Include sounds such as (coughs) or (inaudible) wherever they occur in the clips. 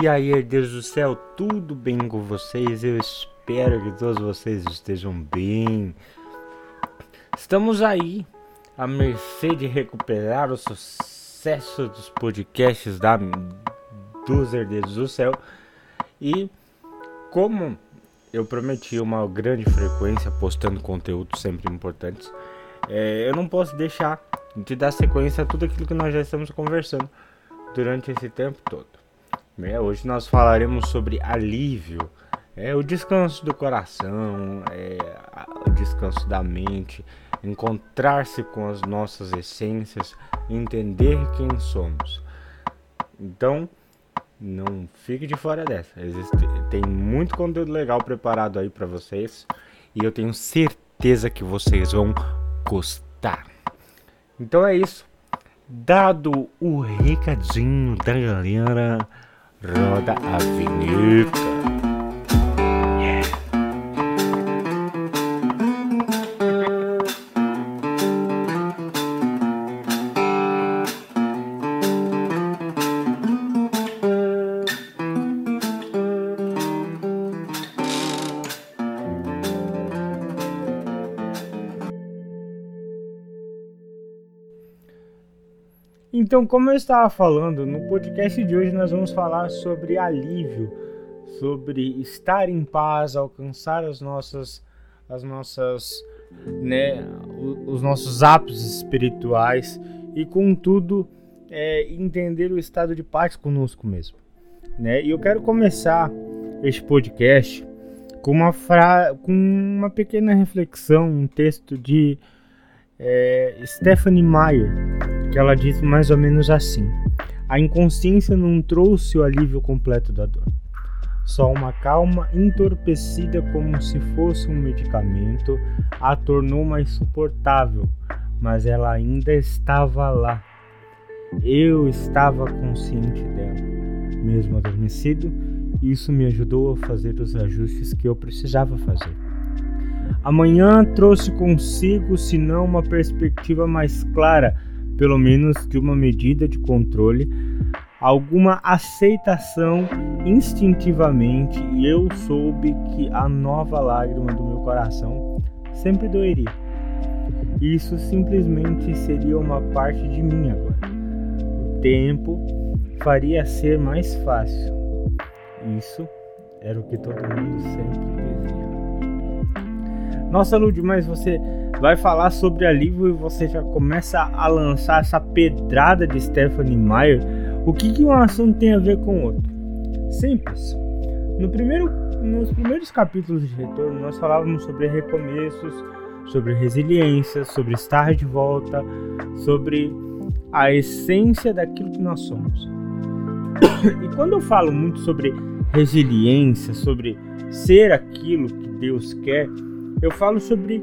E aí, herdeiros do céu, tudo bem com vocês? Eu espero que todos vocês estejam bem. Estamos aí à mercê de recuperar o sucesso dos podcasts da, dos herdeiros do céu. E como eu prometi uma grande frequência postando conteúdos sempre importantes, é, eu não posso deixar de dar sequência a tudo aquilo que nós já estamos conversando durante esse tempo todo. É, hoje nós falaremos sobre alívio, é, o descanso do coração, é, o descanso da mente, encontrar-se com as nossas essências, entender quem somos. Então, não fique de fora dessa. Existe, tem muito conteúdo legal preparado aí para vocês e eu tenho certeza que vocês vão gostar. Então é isso. Dado o recadinho da galera, roda a Então, como eu estava falando, no podcast de hoje nós vamos falar sobre alívio, sobre estar em paz, alcançar as nossas, as nossas, né, os nossos ápices espirituais e, contudo, é, entender o estado de paz conosco mesmo, né? E eu quero começar este podcast com uma fra com uma pequena reflexão, um texto de é, Stephanie Meyer ela diz mais ou menos assim: A inconsciência não trouxe o alívio completo da dor. Só uma calma entorpecida como se fosse um medicamento a tornou mais suportável, mas ela ainda estava lá. Eu estava consciente dela. Mesmo adormecido, isso me ajudou a fazer os ajustes que eu precisava fazer. Amanhã trouxe consigo, se não uma perspectiva mais clara pelo menos de uma medida de controle, alguma aceitação instintivamente, e eu soube que a nova lágrima do meu coração sempre doeria. Isso simplesmente seria uma parte de mim agora. O tempo faria ser mais fácil. Isso era o que todo mundo sempre dizia. Nossa, Lud, mas você vai falar sobre alívio e você já começa a lançar essa pedrada de Stephanie Meyer, o que, que um assunto tem a ver com o outro? Simples. No primeiro, nos primeiros capítulos de Retorno, nós falávamos sobre recomeços, sobre resiliência, sobre estar de volta, sobre a essência daquilo que nós somos. (coughs) E quando eu falo muito sobre resiliência, sobre ser aquilo que Deus quer, eu falo sobre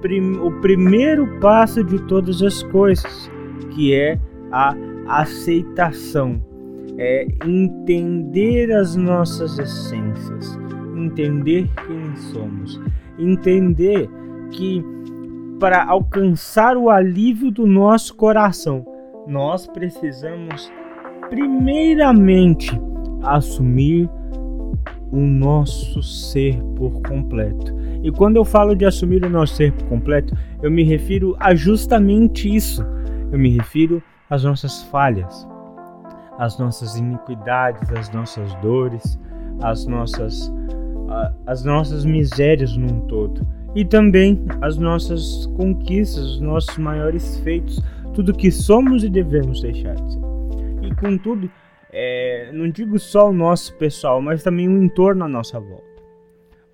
prim, o primeiro passo de todas as coisas, que é a aceitação, é entender as nossas essências, entender quem somos, entender que para alcançar o alívio do nosso coração, nós precisamos primeiramente assumir o nosso ser por completo. E quando eu falo de assumir o nosso ser completo, eu me refiro a justamente isso. Eu me refiro às nossas falhas, às nossas iniquidades, às nossas dores, às nossas, às nossas misérias num todo. E também as nossas conquistas, os nossos maiores feitos, tudo que somos e devemos deixar de ser. E contudo, é, não digo só o nosso pessoal, mas também o entorno à nossa volta.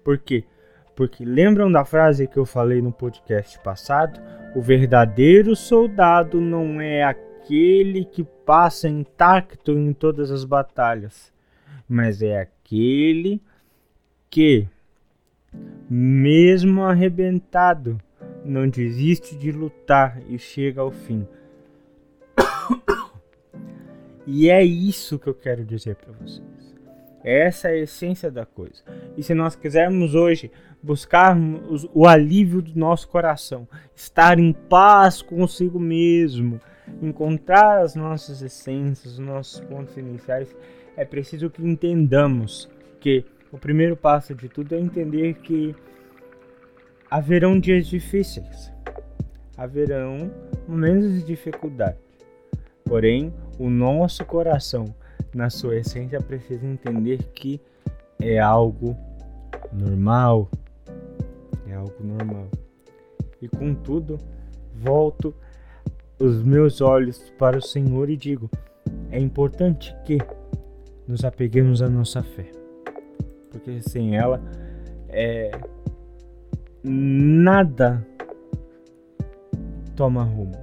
Por quê? Porque lembram da frase que eu falei no podcast passado? O verdadeiro soldado não é aquele que passa intacto em todas as batalhas, mas é aquele que, mesmo arrebentado, não desiste de lutar e chega ao fim. (coughs) E é isso que eu quero dizer para vocês. Essa é a essência da coisa. E se nós quisermos hoje buscarmos o alívio do nosso coração, estar em paz consigo mesmo, encontrar as nossas essências, os nossos pontos iniciais, é preciso que entendamos que o primeiro passo de tudo é entender que haverão dias difíceis, haverão momentos de dificuldade. Porém, o nosso coração, na sua essência, precisa entender que é algo normal. É algo normal. E contudo, volto os meus olhos para o Senhor e digo: é importante que nos apeguemos à nossa fé, porque sem ela é, nada toma rumo.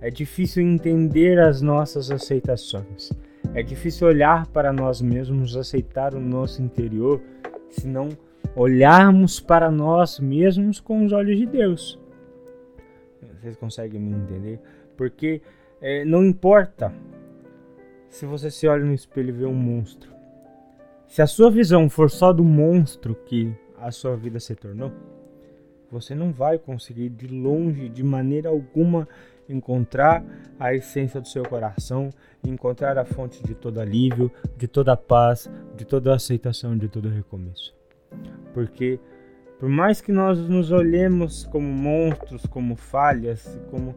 É difícil entender as nossas aceitações. É difícil olhar para nós mesmos, aceitar o nosso interior, se não olharmos para nós mesmos com os olhos de Deus. Vocês conseguem me entender? Porque é, não importa se você se olha no espelho e vê um monstro. Se a sua visão for só do monstro que a sua vida se tornou, você não vai conseguir de longe, de maneira alguma, encontrar a essência do seu coração, encontrar a fonte de todo alívio, de toda paz, de toda aceitação, de todo recomeço. Porque por mais que nós nos olhemos como monstros, como falhas, como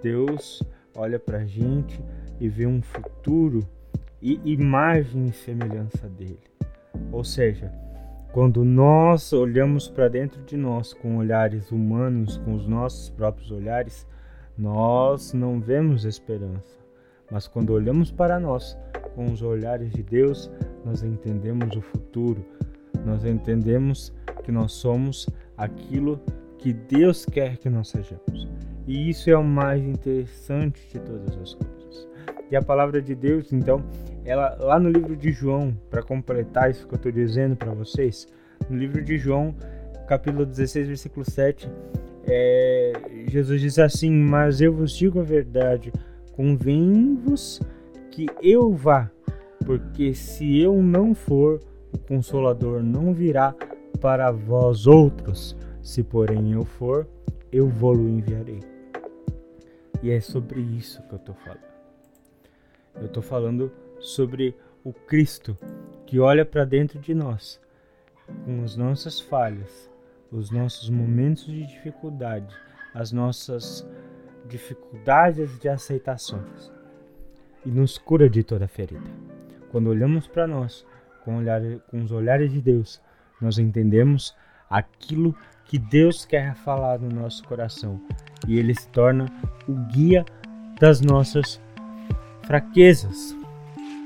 Deus olha para a gente e vê um futuro e imagem e semelhança dele. Ou seja, quando nós olhamos para dentro de nós com olhares humanos, com os nossos próprios olhares, nós não vemos esperança. Mas quando olhamos para nós com os olhares de Deus, nós entendemos o futuro. Nós entendemos que nós somos aquilo que Deus quer que nós sejamos. E isso é o mais interessante de todas as coisas. E a palavra de Deus, então, ela lá no livro de João, para completar isso que eu estou dizendo para vocês, no livro de João, capítulo 16, versículo 7, é, Jesus diz assim: Mas eu vos digo a verdade, convém-vos que eu vá, porque se eu não for, o Consolador não virá para vós outros. Se porém eu for, eu vou-lo enviarei. E é sobre isso que eu estou falando. Eu estou falando sobre o Cristo que olha para dentro de nós, com as nossas falhas, os nossos momentos de dificuldade, as nossas dificuldades de aceitações e nos cura de toda ferida. Quando olhamos para nós com, olhar, com os olhares de Deus, nós entendemos aquilo que Deus quer falar no nosso coração e ele se torna o guia das nossas fraquezas.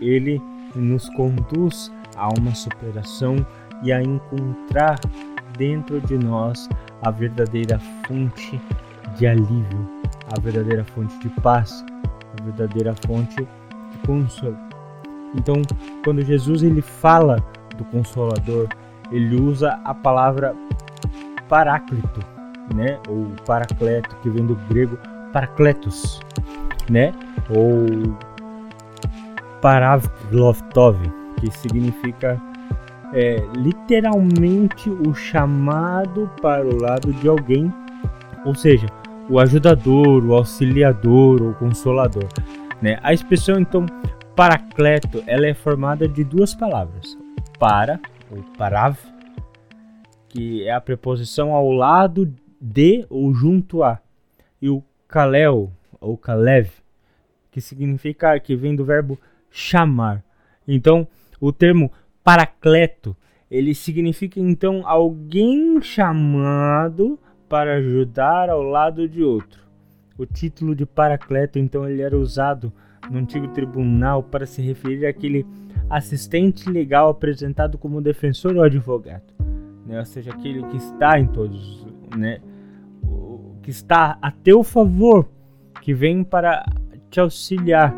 Ele nos conduz a uma superação e a encontrar dentro de nós a verdadeira fonte de alívio, a verdadeira fonte de paz, a verdadeira fonte de consolo. Então, quando Jesus ele fala do consolador, ele usa a palavra paráclito, né? Ou paracleto, que vem do grego parakletos, né? Ou paravloftov, que significa é, literalmente o chamado para o lado de alguém, ou seja, o ajudador, o auxiliador ou consolador. Né? A expressão então paracleto ela é formada de duas palavras: para ou parav, que é a preposição ao lado de ou junto a, e o kalel ou kalev, que significa que vem do verbo chamar. Então, o termo paracleto, ele significa então alguém chamado para ajudar ao lado de outro. O título de paracleto então ele era usado no antigo tribunal para se referir àquele assistente legal apresentado como defensor ou advogado, né? ou seja, aquele que está em todos, né? que está a teu favor, que vem para te auxiliar,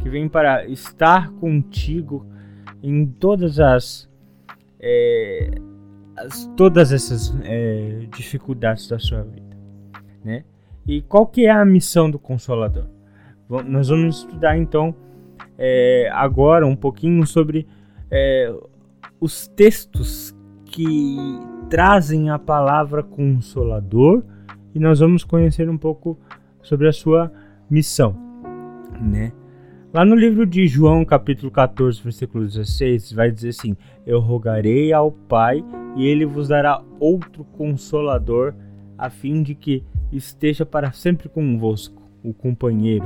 que vem para estar contigo em todas as, é, as todas essas é, dificuldades da sua vida, né? E qual que é a missão do Consolador? Nós vamos estudar então é, agora um pouquinho sobre é, os textos que trazem a palavra Consolador e nós vamos conhecer um pouco sobre a sua missão, né? Lá no livro de João, capítulo 14, versículo 16, vai dizer assim: Eu rogarei ao Pai, e ele vos dará outro consolador, a fim de que esteja para sempre convosco, o companheiro.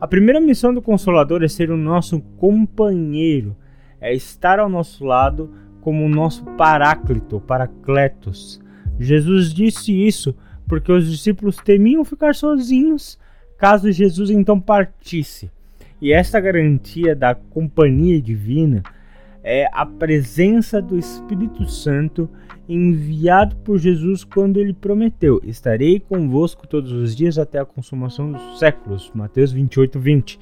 A primeira missão do consolador é ser o nosso companheiro, é estar ao nosso lado como o nosso paráclito, paracletos. Jesus disse isso porque os discípulos temiam ficar sozinhos caso Jesus então partisse. E esta garantia da companhia divina é a presença do Espírito Santo enviado por Jesus quando ele prometeu: Estarei convosco todos os dias até a consumação dos séculos. Mateus 28, 20.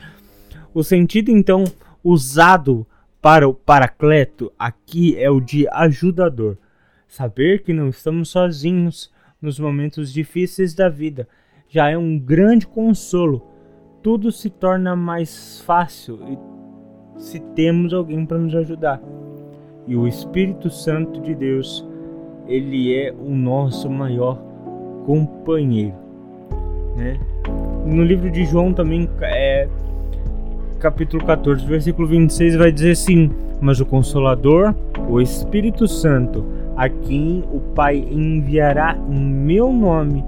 O sentido então usado para o paracleto aqui é o de ajudador. Saber que não estamos sozinhos nos momentos difíceis da vida já é um grande consolo tudo se torna mais fácil se temos alguém para nos ajudar. E o Espírito Santo de Deus, ele é o nosso maior companheiro, né? No livro de João também é capítulo 14, versículo 26 vai dizer assim: "Mas o consolador, o Espírito Santo, a quem o Pai enviará em meu nome,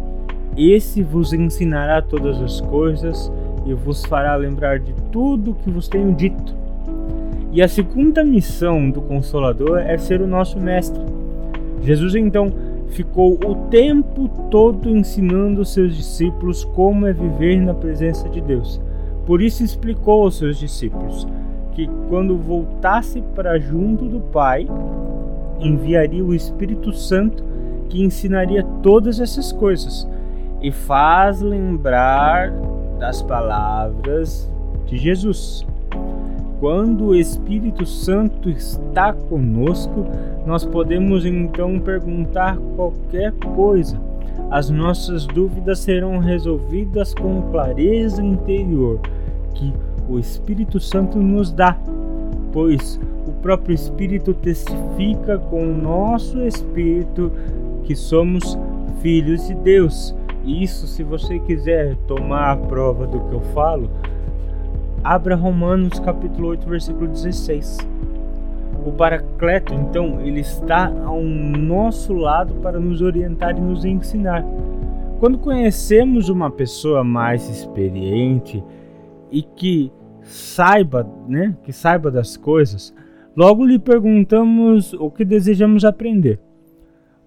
esse vos ensinará todas as coisas e vos fará lembrar de tudo o que vos tenho dito. E a segunda missão do Consolador é ser o nosso mestre. Jesus então ficou o tempo todo ensinando os seus discípulos como é viver na presença de Deus. Por isso explicou aos seus discípulos que quando voltasse para junto do Pai, enviaria o Espírito Santo que ensinaria todas essas coisas e faz lembrar das palavras de Jesus. Quando o Espírito Santo está conosco, nós podemos então perguntar qualquer coisa. As nossas dúvidas serão resolvidas com clareza interior que o Espírito Santo nos dá, pois o próprio Espírito testifica com o nosso espírito que somos filhos de Deus. Isso, se você quiser tomar a prova do que eu falo, abra Romanos capítulo 8, versículo 16. O Paracleto, então, ele está ao nosso lado para nos orientar e nos ensinar. Quando conhecemos uma pessoa mais experiente e que saiba, né, que saiba das coisas, logo lhe perguntamos o que desejamos aprender.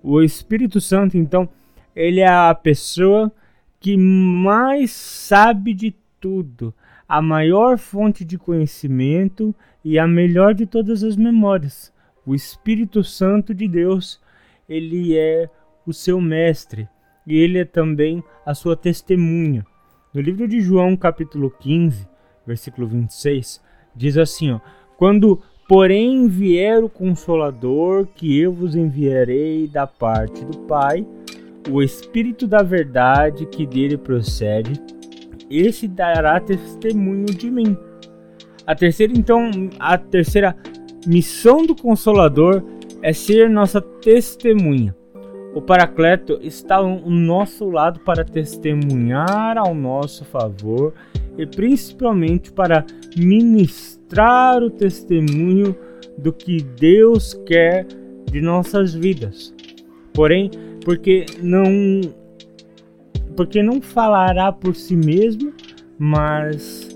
O Espírito Santo, então, ele é a pessoa que mais sabe de tudo, a maior fonte de conhecimento e a melhor de todas as memórias. O Espírito Santo de Deus, ele é o seu mestre e ele é também a sua testemunha. No livro de João, capítulo 15, versículo 26, diz assim, ó: Quando porém vier o consolador que eu vos enviarei da parte do Pai, o Espírito da Verdade que dele procede, esse dará testemunho de mim. A terceira, então, a terceira missão do Consolador é ser nossa testemunha. O Paracleto está ao nosso lado para testemunhar ao nosso favor e principalmente para ministrar o testemunho do que Deus quer de nossas vidas. Porém, porque não porque não falará por si mesmo, mas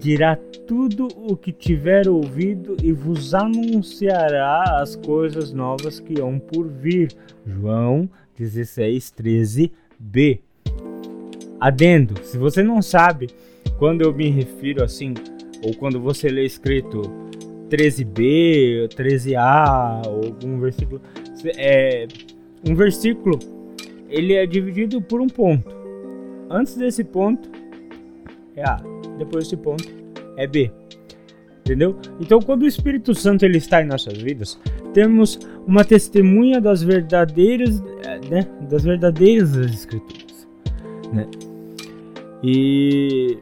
dirá tudo o que tiver ouvido e vos anunciará as coisas novas que hão por vir. João 16, 13b. Adendo, se você não sabe, quando eu me refiro assim, ou quando você lê escrito 13b, 13a, ou algum versículo, é, um versículo ele é dividido por um ponto. Antes desse ponto é A, depois desse ponto é B. Entendeu? Então, quando o Espírito Santo ele está em nossas vidas, temos uma testemunha das verdadeiras, né, das verdadeiras escrituras, né? E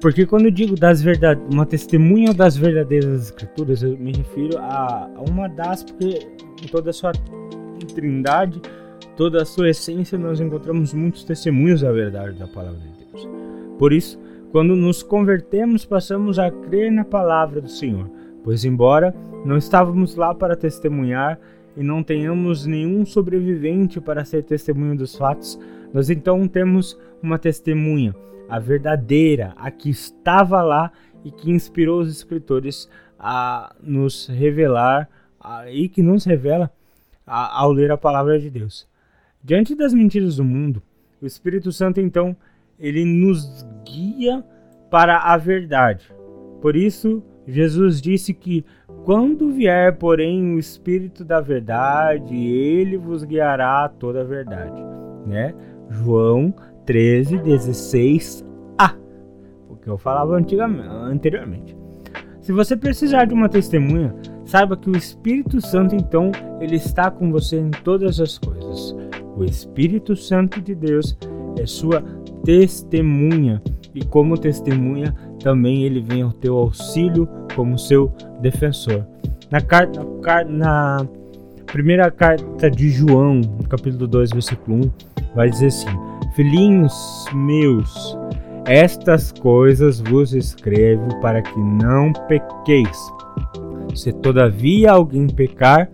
porque quando eu digo das verdade, uma testemunha das verdadeiras escrituras, eu me refiro a, uma das, porque em toda a sua trindade, toda a sua essência, nós encontramos muitos testemunhos da verdade da palavra de Deus. Por isso, Quando nos convertemos, passamos a crer na palavra do Senhor, pois, embora não estávamos lá para testemunhar e não tenhamos nenhum sobrevivente para ser testemunho dos fatos, nós então temos uma testemunha, a verdadeira, a que estava lá e que inspirou os escritores a nos revelar a, e que nos revela a, ao ler a palavra de Deus. Diante das mentiras do mundo, o Espírito Santo então ele nos guia para a verdade. Por isso, Jesus disse que quando vier, porém, o Espírito da verdade, ele vos guiará a toda a verdade, né? João 13, 16a, o que eu falava anteriormente. Se você precisar de uma testemunha, saiba que o Espírito Santo, então, ele está com você em todas as coisas. O Espírito Santo de Deus é sua testemunha e como testemunha também ele vem ao teu auxílio como seu defensor. Na carta na primeira carta de João, no capítulo 2, versículo 1, vai dizer assim: Filhinhos meus, estas coisas vos escrevo para que não pequeis. Se todavia alguém pecar,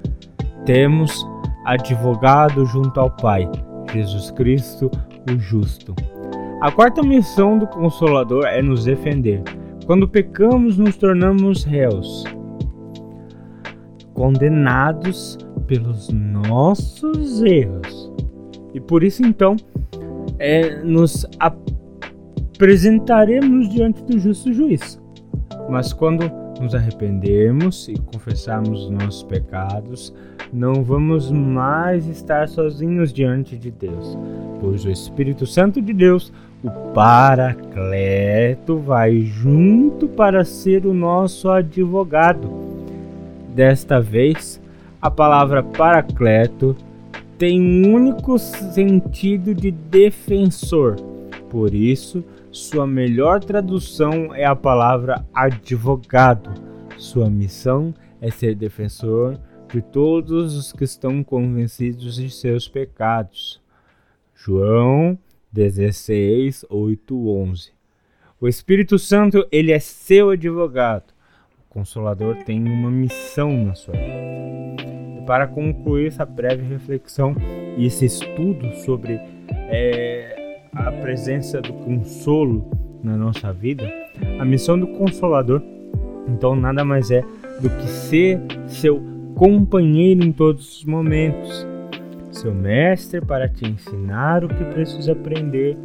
temos advogado junto ao Pai, Jesus Cristo, o justo. A quarta missão do Consolador é nos defender. Quando pecamos, nos tornamos réus, condenados pelos nossos erros. E por isso, então, é, nos apresentaremos diante do justo juiz. Mas quando nos arrependermos e confessarmos os nossos pecados, não vamos mais estar sozinhos diante de Deus, pois o Espírito Santo de Deus, o Paracleto, vai junto para ser o nosso advogado. Desta vez, a palavra Paracleto tem um único sentido de defensor, por isso, sua melhor tradução é a palavra advogado. Sua missão é ser defensor de todos os que estão convencidos de seus pecados. João 16, 8, 11. O Espírito Santo, ele é seu advogado. O Consolador tem uma missão na sua vida. E para concluir essa breve reflexão e esse estudo sobre é, a presença do consolo na nossa vida, a missão do Consolador, então, nada mais é do que ser seu companheiro em todos os momentos, seu mestre para te ensinar o que precisa aprender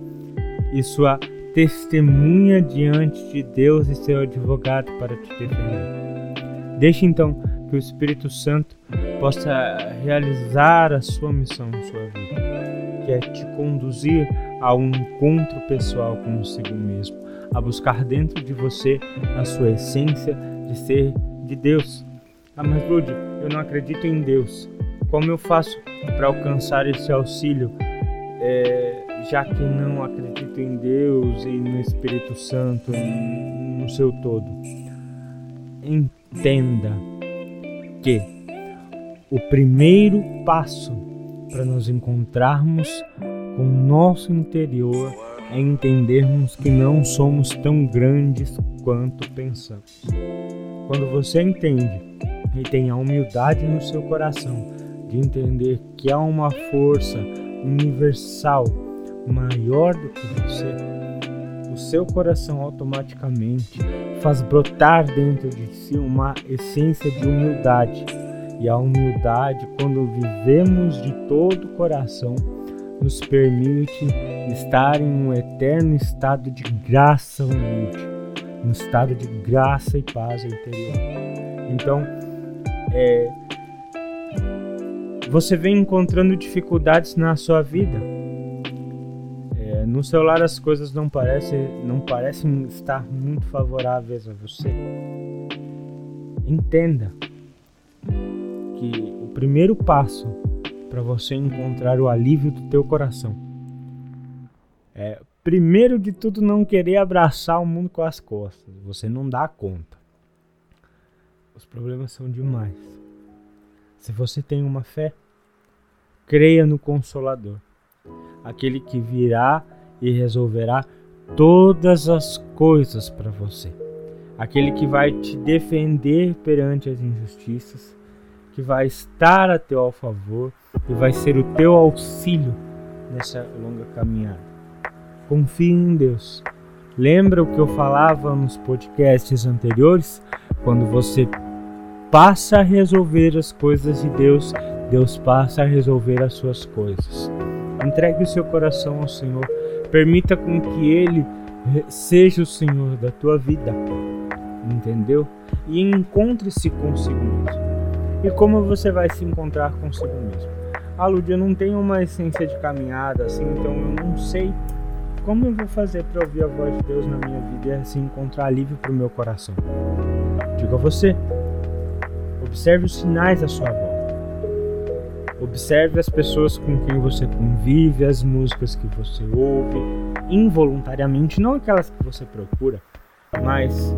e sua testemunha diante de Deus e seu advogado para te defender. Deixe então que o Espírito Santo possa realizar a sua missão em sua vida, que é te conduzir a um encontro pessoal consigo mesmo, a buscar dentro de você a sua essência de ser de Deus. Ah, mas Lud, eu não acredito em Deus. Como eu faço para alcançar esse auxílio, é, já que não acredito em Deus e no Espírito Santo no seu todo? Entenda que o primeiro passo para nos encontrarmos com o nosso interior é entendermos que não somos tão grandes quanto pensamos. Quando você entende e tenha humildade no seu coração de entender que há uma força universal maior do que você, o seu coração automaticamente faz brotar dentro de si uma essência de humildade. E a humildade, quando vivemos de todo o coração, nos permite estar em um eterno estado de graça humilde, um estado de graça e paz interior. Então, é, você vem encontrando dificuldades na sua vida. É, no celular as coisas não parecem, não parecem estar muito favoráveis a você. Entenda que o primeiro passo para você encontrar o alívio do teu coração é primeiro de tudo não querer abraçar o mundo com as costas. Você não dá conta. Os problemas são demais. Se você tem uma fé, creia no Consolador, aquele que virá e resolverá todas as coisas para você. Aquele que vai te defender perante as injustiças, que vai estar a teu favor e vai ser o teu auxílio nessa longa caminhada. Confie em Deus. Lembra o que eu falava nos podcasts anteriores? Quando você passa a resolver as coisas de Deus, Deus passa a resolver as suas coisas. Entregue o seu coração ao Senhor. Permita com que Ele seja o Senhor da tua vida. Entendeu? E encontre-se consigo mesmo. E como você vai se encontrar consigo mesmo? Ah, eu não tenho uma essência de caminhada assim, então eu não sei como eu vou fazer para ouvir a voz de Deus na minha vida e assim encontrar alívio para o meu coração. Digo a você, observe os sinais à sua volta. Observe as pessoas com quem você convive, as músicas que você ouve, involuntariamente, não aquelas que você procura, mas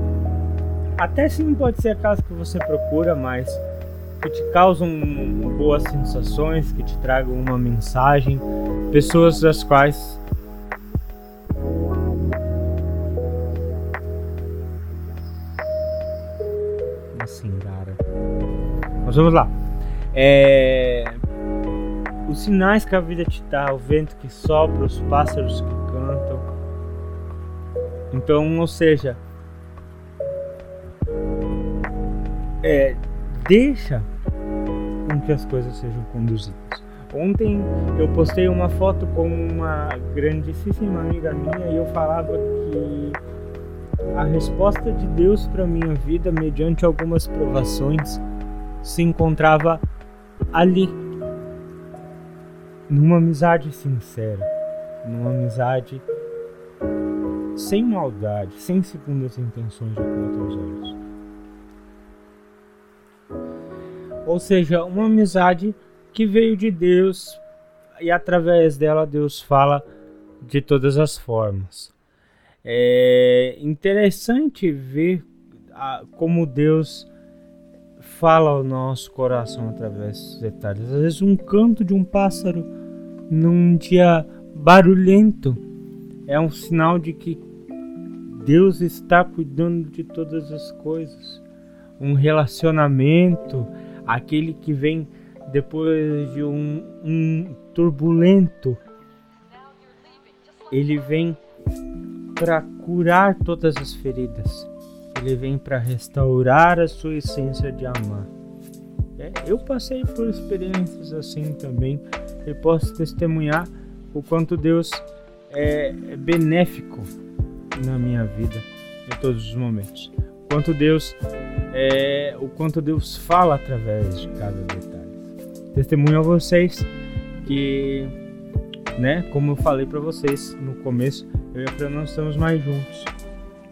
até sim pode ser aquelas que você procura, mas que te causam boas sensações, que te tragam uma mensagem, pessoas das quais assim, cara. Mas vamos lá. É... Os sinais que a vida te dá, o vento que sopra, os pássaros que cantam. Então, ou seja, é, deixa com que as coisas sejam conduzidas. Ontem eu postei uma foto com uma grandíssima amiga minha e eu falava que a resposta de Deus para minha vida, mediante algumas provações, se encontrava ali, numa amizade sincera, numa amizade sem maldade, sem segundas intenções de contra os olhos. Ou seja, uma amizade que veio de Deus e através dela Deus fala de todas as formas. É interessante ver como Deus fala ao nosso coração através dos detalhes. Às vezes, um canto de um pássaro num dia barulhento é um sinal de que Deus está cuidando de todas as coisas. Um relacionamento aquele que vem depois de um, um turbulento, ele vem para curar todas as feridas. Ele vem para restaurar a sua essência de amar. É, eu passei por experiências assim também e posso testemunhar o quanto Deus é, é benéfico na minha vida em todos os momentos. Quanto Deus é, o quanto Deus fala através de cada detalhe. Testemunho a vocês que, né, como eu falei para vocês no começo, eu e a Fran não estamos mais juntos,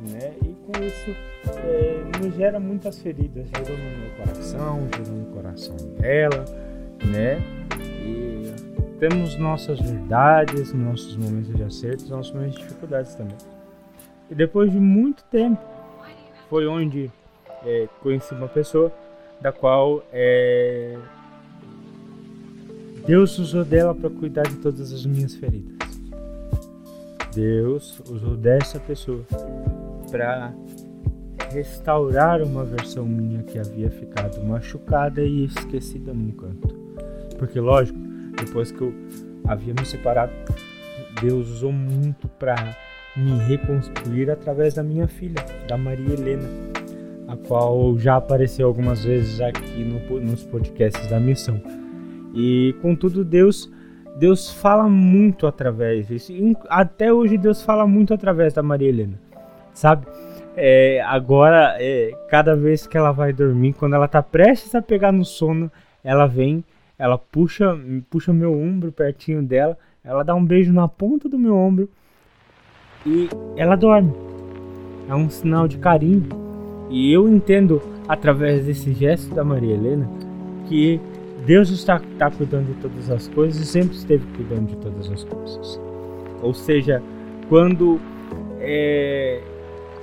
né? E com isso é, nos gera muitas feridas, gerou no meu coração, gerou no coração dela, né? E temos nossas verdades, nossos momentos de acertos, nossos momentos de dificuldades também. E depois de muito tempo, foi onde é, conheci uma pessoa da qual é, Deus usou dela para cuidar de todas as minhas feridas. Deus usou dessa pessoa para restaurar uma versão minha que havia ficado machucada e esquecida num canto. Porque, lógico, depois que eu havia me separado, Deus usou muito para me reconstruir através da minha filha, da Maria Helena a qual já apareceu algumas vezes aqui no, nos podcasts da missão. E contudo, Deus Deus fala muito através disso. Até hoje Deus fala muito através da Maria Helena, sabe? É, agora, é, cada vez que ela vai dormir, quando ela tá prestes a pegar no sono, ela vem, ela puxa, puxa meu ombro pertinho dela, ela dá um beijo na ponta do meu ombro e ela dorme. É um sinal de carinho. E eu entendo, através desse gesto da Maria Helena, que Deus está, está cuidando de todas as coisas e sempre esteve cuidando de todas as coisas. Ou seja, quando é,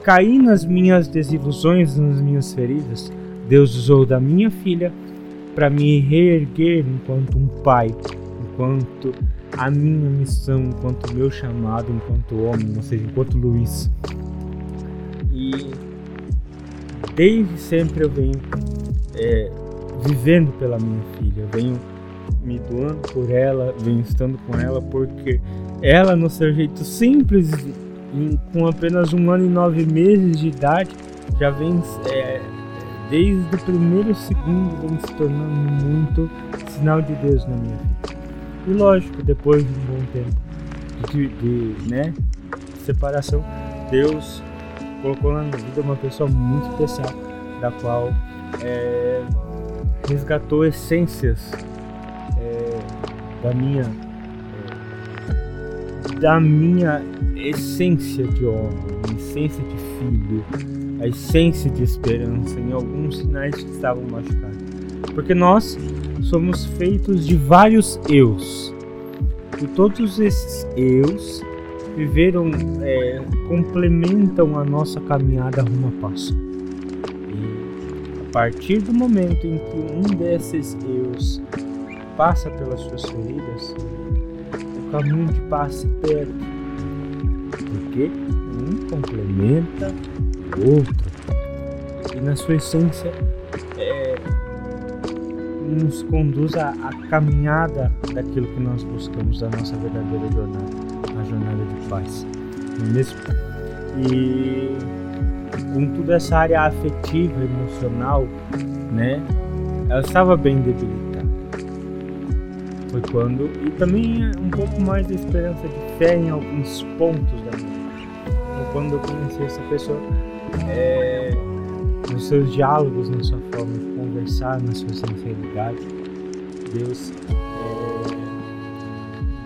caí nas minhas desilusões, nas minhas feridas, Deus usou da minha filha para me reerguer enquanto um pai, enquanto a minha missão enquanto meu chamado enquanto homem, ou seja, enquanto Luiz. E desde sempre eu venho é, vivendo pela minha filha, eu venho me doando por ela, venho estando com ela porque ela, no seu jeito simples, com apenas um ano e nove meses de idade, já vem é, desde o primeiro segundo vem se tornando muito sinal de Deus na minha vida. E lógico, depois de um bom tempo de, de né, separação, Deus colocou na minha vida uma pessoa muito especial, da qual é, resgatou essências é, da minha é, da minha essência de homem, essência de filho, a essência de esperança em alguns sinais que estavam machucados. Porque nós somos feitos de vários eus. E todos esses eus viveram, é, complementam a nossa caminhada rumo a passo. E a partir do momento em que um desses eus passa pelas suas feridas, o caminho de paz se perde porque um complementa o outro. E na sua essência é, nos conduz à, caminhada daquilo que nós buscamos, da nossa verdadeira jornada, a jornada de paz. É? E com toda essa área afetiva, emocional, né? Ela estava bem debilitada. Foi quando. E também um pouco mais de esperança de fé em alguns pontos da minha quando eu conheci essa pessoa, é, nos seus diálogos, na sua forma de conversar, na sua sinceridade, Deus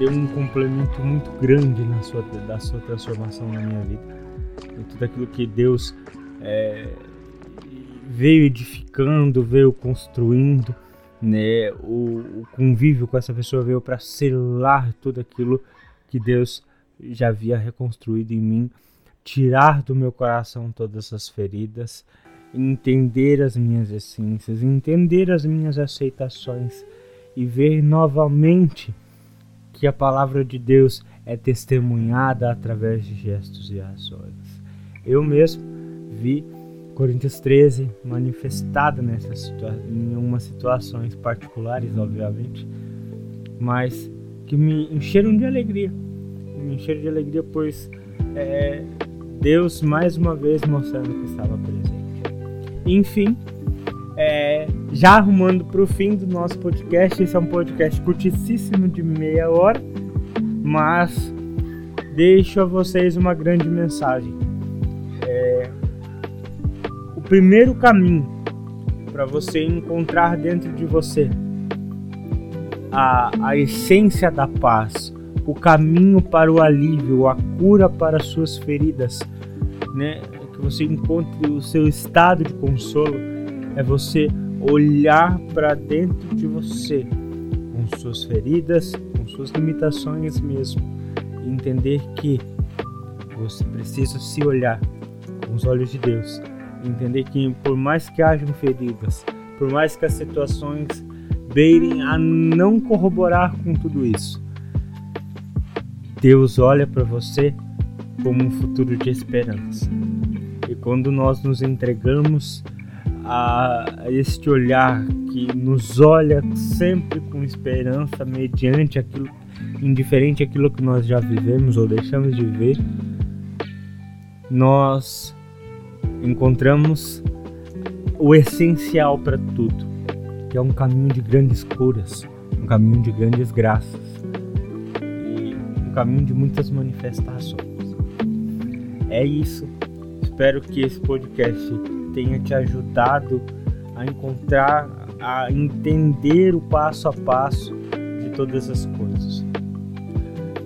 deu um complemento muito grande na sua, da sua transformação na minha vida. E tudo aquilo que Deus é, veio edificando, veio construindo, né? O, o convívio com essa pessoa veio para selar tudo aquilo que Deus já havia reconstruído em mim tirar do meu coração todas as feridas, entender as minhas essências, entender as minhas aceitações e ver novamente que a palavra de Deus é testemunhada através de gestos e ações. Eu mesmo vi Coríntios 13 manifestada nessas situa em umas situações particulares, obviamente, mas que me encheram de alegria. Me encheram de alegria, pois é, Deus mais uma vez mostrando que estava presente. Enfim, é, já arrumando para o fim do nosso podcast, esse é um podcast curtíssimo de meia hora, mas deixo a vocês uma grande mensagem. É, o primeiro caminho para você encontrar dentro de você a, a essência da paz, o caminho para o alívio, a cura para suas feridas, né? Que você encontre o seu estado de consolo é você olhar para dentro de você, com suas feridas, com suas limitações mesmo, e entender que você precisa se olhar com os olhos de Deus, entender que por mais que hajam feridas, por mais que as situações beirem a não corroborar com tudo isso, Deus olha para você como um futuro de esperança. E quando nós nos entregamos a este olhar que nos olha sempre com esperança mediante aquilo indiferente aquilo que nós já vivemos ou deixamos de viver, nós encontramos o essencial para tudo, que é um caminho de grandes curas, um caminho de grandes graças caminho de muitas manifestações. É isso. Espero que esse podcast tenha te ajudado a encontrar, a entender o passo a passo de todas as coisas.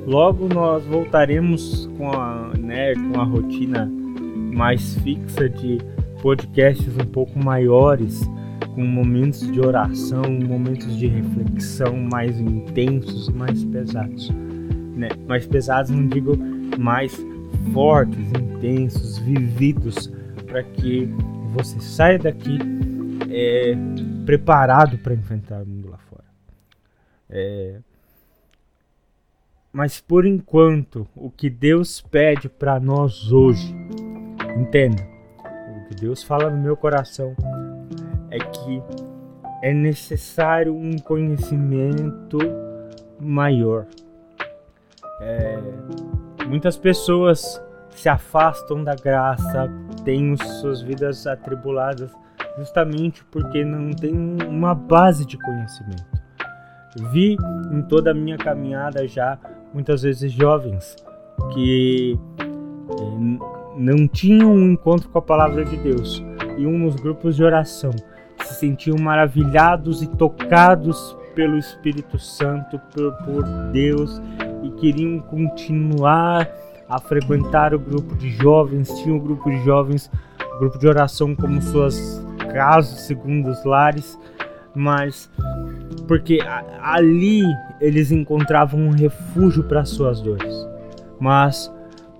Logo nós voltaremos com a, né, com a rotina mais fixa de podcasts um pouco maiores, com momentos de oração, momentos de reflexão mais intensos mais pesados né, mais pesados, não digo mais fortes, intensos, vividos, para que você saia daqui é, preparado para enfrentar o mundo lá fora. É, Mas por enquanto, o que Deus pede para nós hoje, entenda, o que Deus fala no meu coração é que é necessário um conhecimento maior. É, muitas pessoas se afastam da graça, têm suas vidas atribuladas justamente porque não tem uma base de conhecimento. Vi em toda a minha caminhada já muitas vezes jovens que eh, não tinham um encontro com a palavra de Deus e um nos grupos de oração se sentiam maravilhados e tocados pelo Espírito Santo, por, por Deus e queriam continuar a frequentar o grupo de jovens, tinham o grupo de jovens, o grupo de oração como suas casas, segundos lares, mas porque ali eles encontravam um refúgio para suas dores. Mas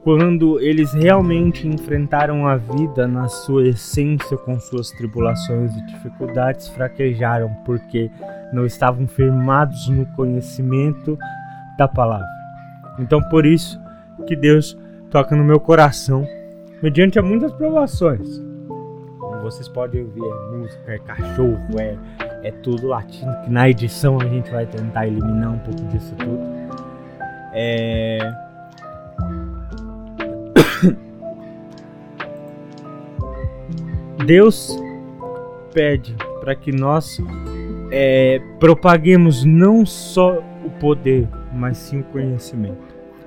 quando eles realmente enfrentaram a vida na sua essência com suas tribulações e dificuldades, fraquejaram porque não estavam firmados no conhecimento da palavra. Então por isso que Deus toca no meu coração mediante muitas provações. Vocês podem ouvir, é música, é cachorro, é é tudo latino, que na edição a gente vai tentar eliminar um pouco disso tudo. É... (coughs) Deus pede para que nós é, propaguemos não só o poder, mas sim o conhecimento.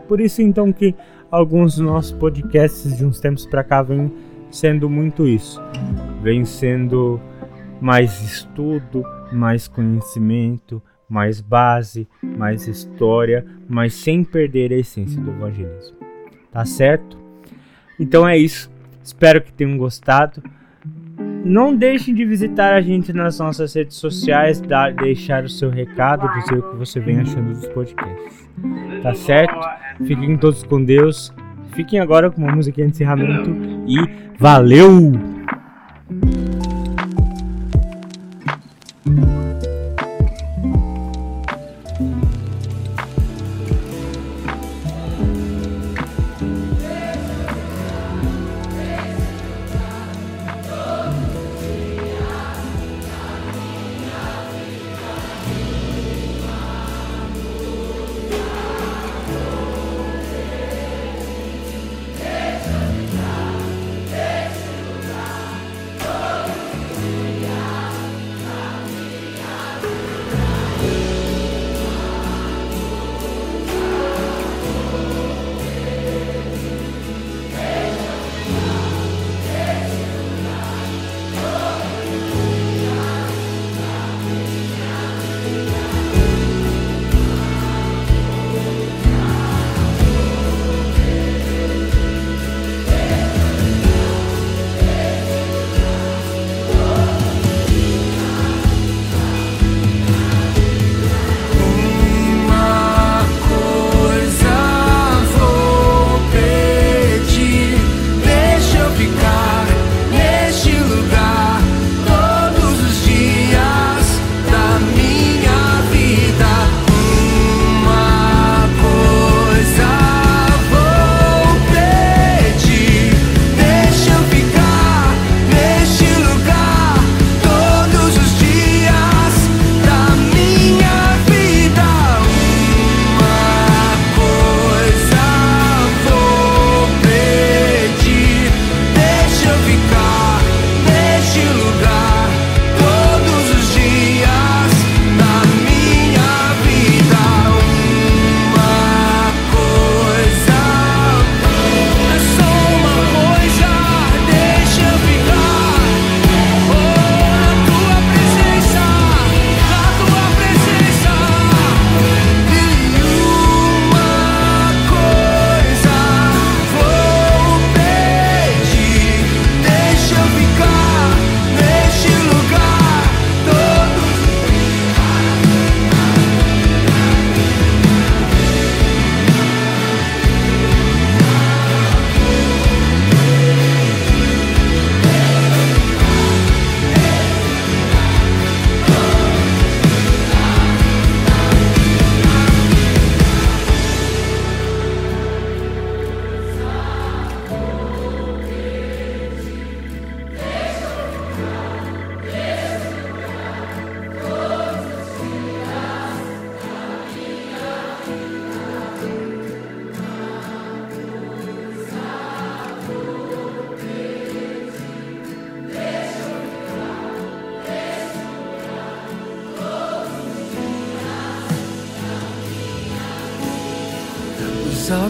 Por isso então que alguns dos nossos podcasts de uns tempos para cá vêm sendo muito isso, vem sendo mais estudo, mais conhecimento, mais base, mais história, mas sem perder a essência do evangelismo. Tá certo? Então é isso. Espero que tenham gostado. Não deixem de visitar a gente nas nossas redes sociais, dar, deixar o seu recado, dizer o que você vem achando dos podcasts. Tá certo? Fiquem todos com Deus. Fiquem agora com uma música de encerramento e valeu!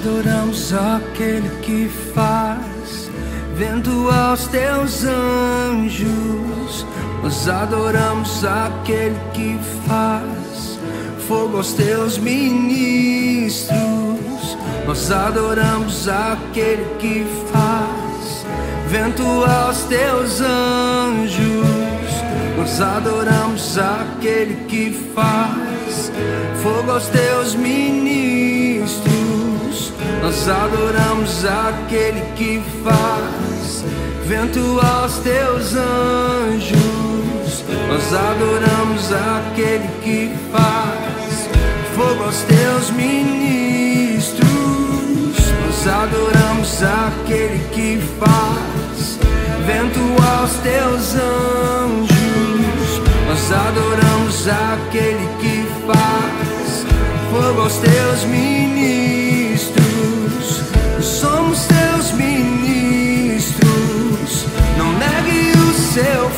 Adoramos aquele que faz vento aos teus anjos. Nós adoramos aquele que faz fogo aos teus ministros. Nós adoramos aquele que faz vento aos teus anjos. Nós adoramos aquele que faz fogo aos teus ministros. Nós adoramos aquele que faz vento aos teus anjos. Nós adoramos aquele que faz fogo aos teus ministros. Nós adoramos aquele que faz vento aos teus anjos. Nós adoramos aquele que faz fogo aos teus ministros. Teus